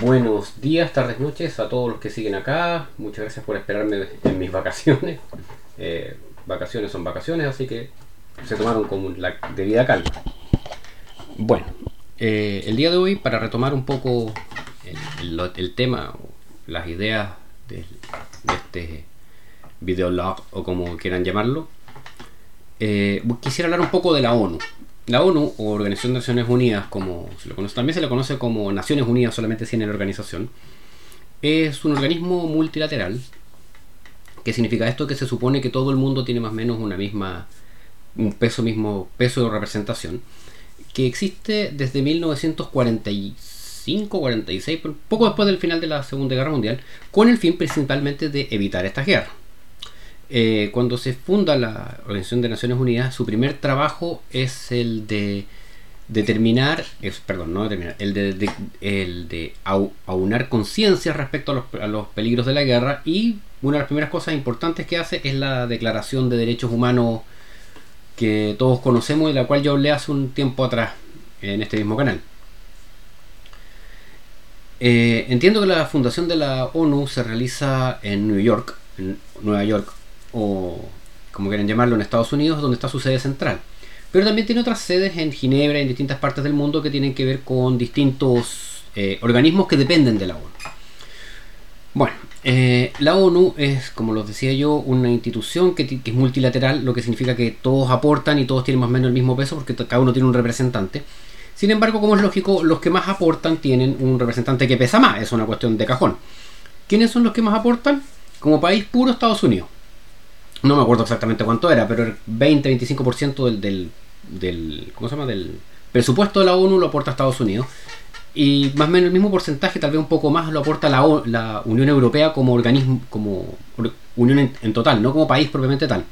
Buenos días, tardes, noches a todos los que siguen acá. Muchas gracias por esperarme en mis vacaciones. Eh, vacaciones son vacaciones, así que se tomaron con la debida calma. Bueno, eh, el día de hoy, para retomar un poco el, tema, las ideas de, este videolog o como quieran llamarlo, eh, quisiera hablar un poco de la ONU. La ONU, o Organización de Naciones Unidas, como se lo conoce, también se le conoce como Naciones Unidas, solamente tiene la organización, es un organismo multilateral. ¿Qué significa esto? Que se supone que todo el mundo tiene más o menos una misma, un peso mismo, peso de representación, que existe desde 1945, 46, poco después del final de la Segunda Guerra Mundial, con el fin principalmente de evitar estas guerras. Eh, cuando se funda la Organización de Naciones Unidas, su primer trabajo es el de determinar, perdón, no determinar, el de, el de aunar conciencia respecto a los, peligros de la guerra y una de las primeras cosas importantes que hace es la Declaración de Derechos Humanos que todos conocemos y de la cual yo hablé hace un tiempo atrás en este mismo canal. Eh, entiendo que la fundación de la ONU se realiza en New York, en Nueva York, o como quieren llamarlo, en Estados Unidos, donde está su sede central. Pero también tiene otras sedes en Ginebra y en distintas partes del mundo que tienen que ver con distintos eh, organismos que dependen de la ONU. Bueno, eh, la ONU es, como los decía yo, una institución que, es multilateral, lo que significa que todos aportan y todos tienen más o menos el mismo peso porque cada uno tiene un representante. Sin embargo, como es lógico, los que más aportan tienen un representante que pesa más, es una cuestión de cajón. ¿Quiénes son los que más aportan? Como país puro Estados Unidos no me acuerdo exactamente cuánto era, pero el 20-25% del, del, del, ¿cómo se llama? del presupuesto de la ONU lo aporta Estados Unidos. Y más o menos el mismo porcentaje, tal vez un poco más, lo aporta la, la Unión Europea como organismo, como unión en, total, no como país propiamente tal.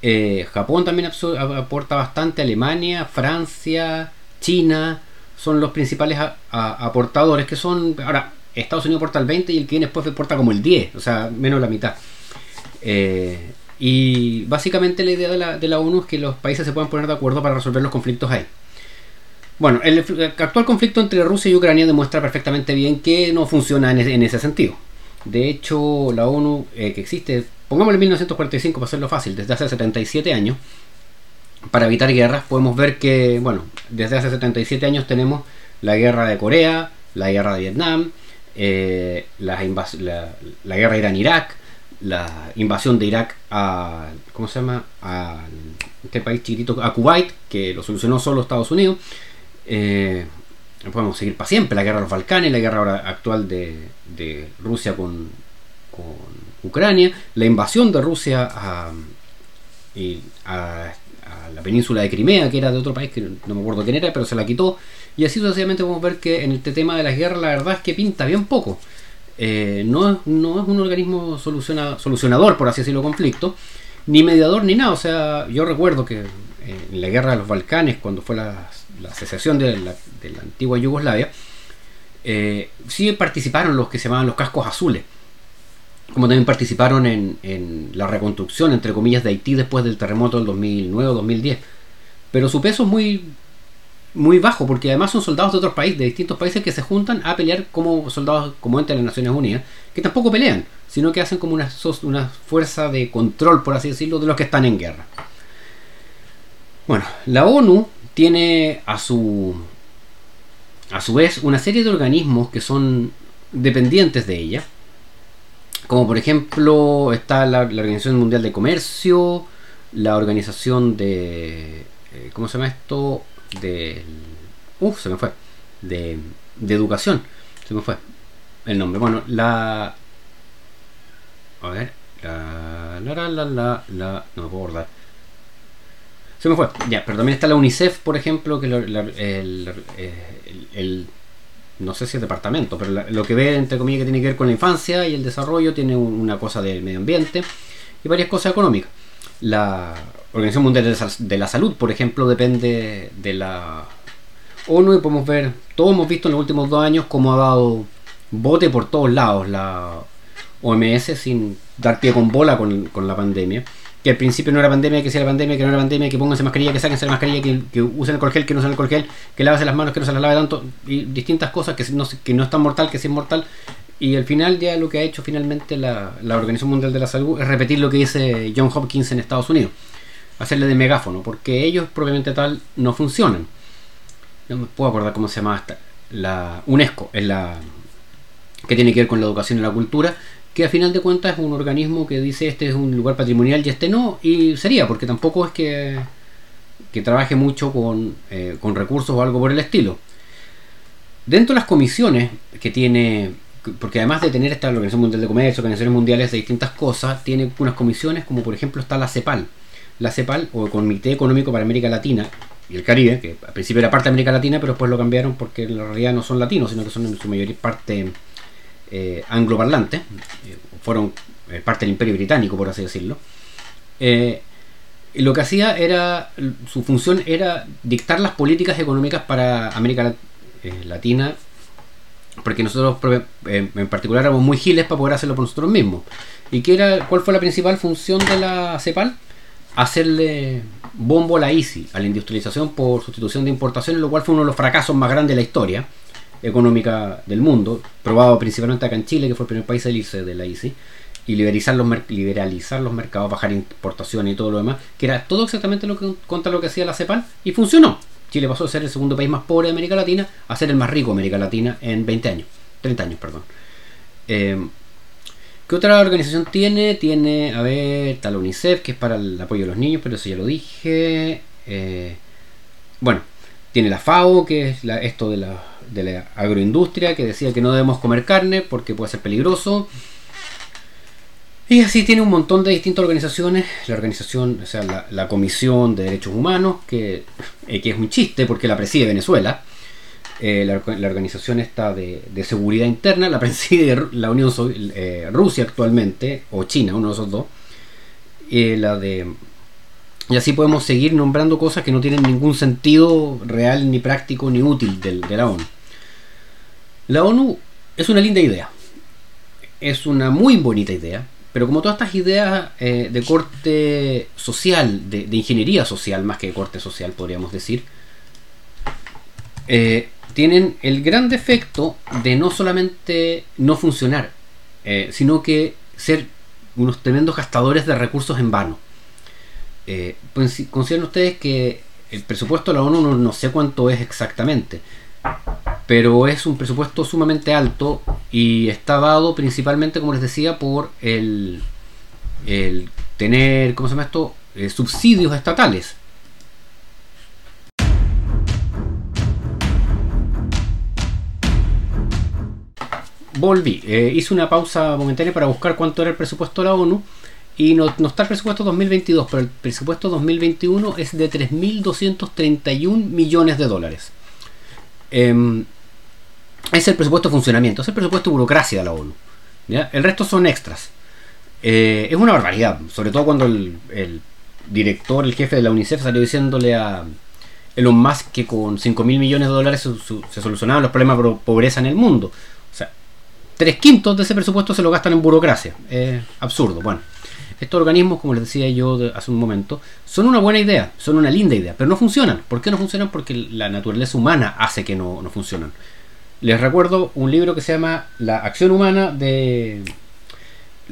Eh, Japón también aporta bastante, Alemania, Francia, China, son los principales aportadores que son, ahora, Estados Unidos aporta el 20 y el que viene después aporta como el 10, o sea, menos la mitad. Eh, y básicamente la idea de la, de la ONU es que los países se puedan poner de acuerdo para resolver los conflictos ahí. Bueno, el, actual conflicto entre Rusia y Ucrania demuestra perfectamente bien que no funciona en, ese sentido. De hecho, la ONU eh, que existe, pongámosle 1945 para hacerlo fácil, desde hace 77 años, para evitar guerras, podemos ver que, bueno, desde hace 77 años tenemos la guerra de Corea, la guerra de Vietnam, eh, la, la, guerra Irán-Irak, la invasión de Irak a, ¿cómo se llama? A este país chiquitito, a Kuwait, que lo solucionó solo Estados Unidos. Eh, podemos seguir para siempre, la guerra de los Balcanes, la guerra actual de, Rusia con, Ucrania, la invasión de Rusia a, a, la península de Crimea, que era de otro país que no me acuerdo quién era, pero se la quitó. Y así sucesivamente podemos ver que en este tema de las guerras la verdad es que pinta bien poco. Eh, no, no, es un organismo solucionador, por así decirlo, conflicto, ni mediador ni nada. O sea, yo recuerdo que en la guerra de los Balcanes, cuando fue la, la secesión de la, antigua Yugoslavia, eh, sí participaron los que se llamaban los cascos azules, como también participaron en, en la reconstrucción, entre comillas, de Haití después del terremoto del 2009-2010. Pero su peso es muy, muy bajo, porque además son soldados de otros países, de distintos países que se juntan a pelear como soldados como entre las Naciones Unidas, que tampoco pelean, sino que hacen como una, una fuerza de control, por así decirlo, de los que están en guerra. Bueno, la ONU tiene a su a su vez una serie de organismos que son dependientes de ella, como por ejemplo está la, Organización Mundial de Comercio, la Organización de eh, ¿cómo se llama esto? Del... Uf, se me fue. De, de educación. Se me fue el nombre. Bueno, la... A ver. La, la, la, la, la, no me puedo acordar. Se me fue. Ya, pero también está la UNICEF, por ejemplo, que el, el, no sé si es departamento, pero lo que ve, entre comillas, que tiene que ver con la infancia y el desarrollo, tiene una cosa del medio ambiente y varias cosas económicas. La Organización Mundial de la Salud, por ejemplo, depende de la ONU y podemos ver, todos hemos visto en los últimos dos años cómo ha dado bote por todos lados la OMS sin dar pie con bola con, la pandemia. que al principio no era pandemia, que sea la pandemia, que no era pandemia, que pónganse mascarilla, que sáquense la mascarilla, que, usen alcohol gel, que no usen alcohol gel, que lávense las manos, que no se las lave tanto, y distintas cosas que no, que no es tan mortal, que sí es mortal. Y al final ya lo que ha hecho finalmente la, la Organización Mundial de la Salud es repetir lo que dice John Hopkins en Estados Unidos, hacerle de megáfono, porque ellos propiamente tal no funcionan. No me puedo acordar cómo se llama esta, la UNESCO, es la que tiene que ver con la educación y la cultura, que a final de cuentas es un organismo que dice este es un lugar patrimonial y este no, y sería, porque tampoco es que, que trabaje mucho con, eh, con recursos o algo por el estilo. Dentro de las comisiones que tiene, porque además de tener esta Organización Mundial de Comercio, organizaciones mundiales de distintas cosas, tiene unas comisiones como por ejemplo está la CEPAL. La CEPAL, o Comité Económico para América Latina y el Caribe, que al principio era parte de América Latina, pero después lo cambiaron porque en realidad no son latinos, sino que son en su mayoría parte eh, angloparlantes, eh, fueron eh, parte del Imperio Británico, por así decirlo. Eh, y lo que hacía era, su función era dictar las políticas económicas para América Latina, porque nosotros en particular éramos muy giles para poder hacerlo por nosotros mismos. ¿Y qué era, cuál fue la principal función de la CEPAL? Hacerle bombo a la ICI, a la industrialización por sustitución de importaciones, lo cual fue uno de los fracasos más grandes de la historia económica del mundo, probado principalmente acá en Chile, que fue el primer país a irse de la ICI, y liberalizar los, liberalizar los mercados, bajar importaciones y todo lo demás, que era todo exactamente lo que, contra lo que hacía la CEPAL, y funcionó. Chile pasó a ser el segundo país más pobre de América Latina a ser el más rico de América Latina en 20 años, 30 años, perdón. Eh, ¿Qué otra organización tiene? Tiene, a ver, la UNICEF, que es para el apoyo a los niños, pero eso ya lo dije. Eh, bueno, tiene la FAO, que es esto de la de la agroindustria que decía que no debemos comer carne porque puede ser peligroso. Y así tiene un montón de distintas organizaciones. La organización, o sea, la, Comisión de Derechos Humanos, que, eh, que, es un chiste porque la preside Venezuela. Eh, la, organización está de, seguridad interna, la preside la Unión eh, Rusia actualmente, o China, uno de esos dos. la de y así podemos seguir nombrando cosas que no tienen ningún sentido real, ni práctico, ni útil de, de la ONU. La ONU es una linda idea. Es una muy bonita idea. Pero como todas estas ideas eh, de corte social, de, ingeniería social, más que de corte social, podríamos decir, eh, tienen el gran defecto de no solamente no funcionar, eh, sino que ser unos tremendos gastadores de recursos en vano. Pues, consideren ustedes que el presupuesto de la ONU no sé cuánto es exactamente, pero es un presupuesto sumamente alto y está dado principalmente, como les decía, por el, el tener, ¿cómo se llama esto? Eh, subsidios estatales. Volví, eh, hice una pausa momentánea para buscar cuánto era el presupuesto de la ONU y no, está el presupuesto 2022, pero el presupuesto 2021 es de 3.231 millones de dólares. Em, es el presupuesto de funcionamiento, es el presupuesto de burocracia de la ONU. El resto son extras. Eh, es una barbaridad, sobre todo cuando el, director, el jefe de la UNICEF salió diciéndole a Elon Musk que con 5 mil millones de dólares se, solucionaban los problemas de pobreza en el mundo. Tres quintos de ese presupuesto se lo gastan en burocracia. Es absurdo. Bueno, estos organismos, como les decía yo hace un momento, son una buena idea, son una linda idea, pero no funcionan. ¿Por qué no funcionan? Porque la naturaleza humana hace que no, no funcionan. Les recuerdo un libro que se llama La acción humana de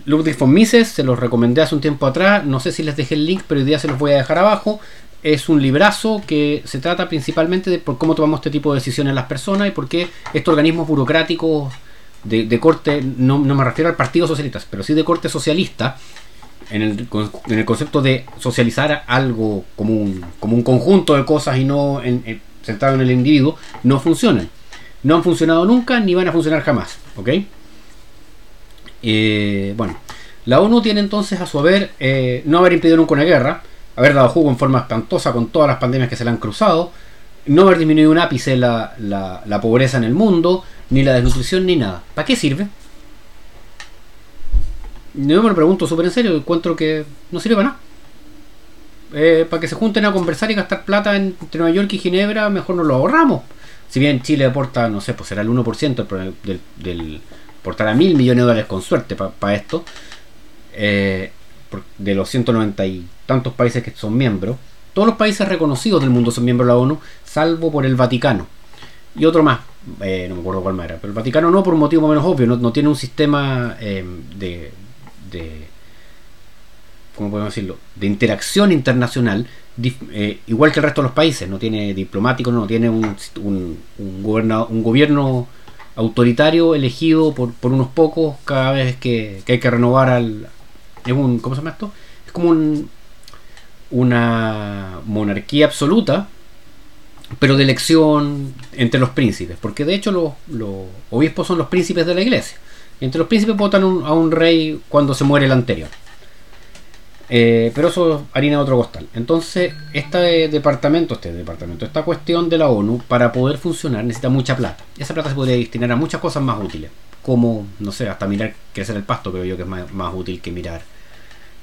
Ludwig von Mises, se los recomendé hace un tiempo atrás, no sé si les dejé el link, pero hoy día se los voy a dejar abajo. Es un librazo que se trata principalmente de por cómo tomamos este tipo de decisiones las personas y por qué estos organismos burocráticos de, corte, no, me refiero al Partido Socialista, pero sí de corte socialista, en el, en el concepto de socializar algo como un, como un conjunto de cosas y no en, centrado en el individuo, no funcionan. No han funcionado nunca ni van a funcionar jamás. ¿Ok? Eh, bueno, la ONU tiene entonces a su haber eh, no haber impedido nunca una guerra, haber dado jugo en forma espantosa con todas las pandemias que se le han cruzado, no haber disminuido un ápice la, la, pobreza en el mundo, ni la desnutrición, ni nada. ¿Para qué sirve? Yo me lo pregunto súper en serio, encuentro que no sirve para nada. Eh, para que se junten a conversar y gastar plata entre Nueva York y Ginebra, mejor nos lo ahorramos. Si bien Chile aporta, no sé, pues será el 1% del, del, aportará mil millones de dólares con suerte para esto. Eh, de los 190 y tantos países que son miembros, todos los países reconocidos del mundo son miembros de la ONU, salvo por el Vaticano. Y otro más, eh, no me acuerdo cuál más era, pero el Vaticano no por un motivo menos obvio, no, tiene un sistema eh, de, de, ¿cómo podemos decirlo?, de interacción internacional eh, igual que el resto de los países, no tiene diplomático, no tiene un, un, un, gobierno autoritario elegido por, por, unos pocos cada vez que, que hay que renovar al... Es un, ¿Cómo se llama esto? Es como un, una monarquía absoluta, pero de elección entre los príncipes, porque de hecho los, obispos son los príncipes de la iglesia. Entre los príncipes votan a un rey cuando se muere el anterior. Eh, pero eso harina de otro costal. Entonces, este departamento, este departamento, esta cuestión de la ONU, para poder funcionar necesita mucha plata. Esa plata se podría destinar a muchas cosas más útiles. Como, no sé, hasta mirar crecer el pasto, creo yo que es más útil que mirar.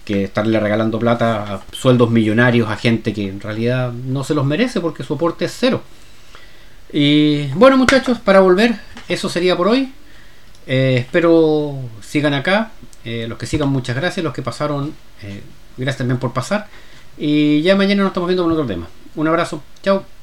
Que estarle regalando plata a sueldos millonarios a gente que en realidad no se los merece porque su aporte es cero. Y bueno, muchachos, para volver, eso sería por hoy. Eh, espero sigan acá. Eh, los que sigan, muchas gracias. Los que pasaron, eh, gracias también por pasar. Y ya mañana nos estamos viendo con otro tema. Un abrazo. Chao.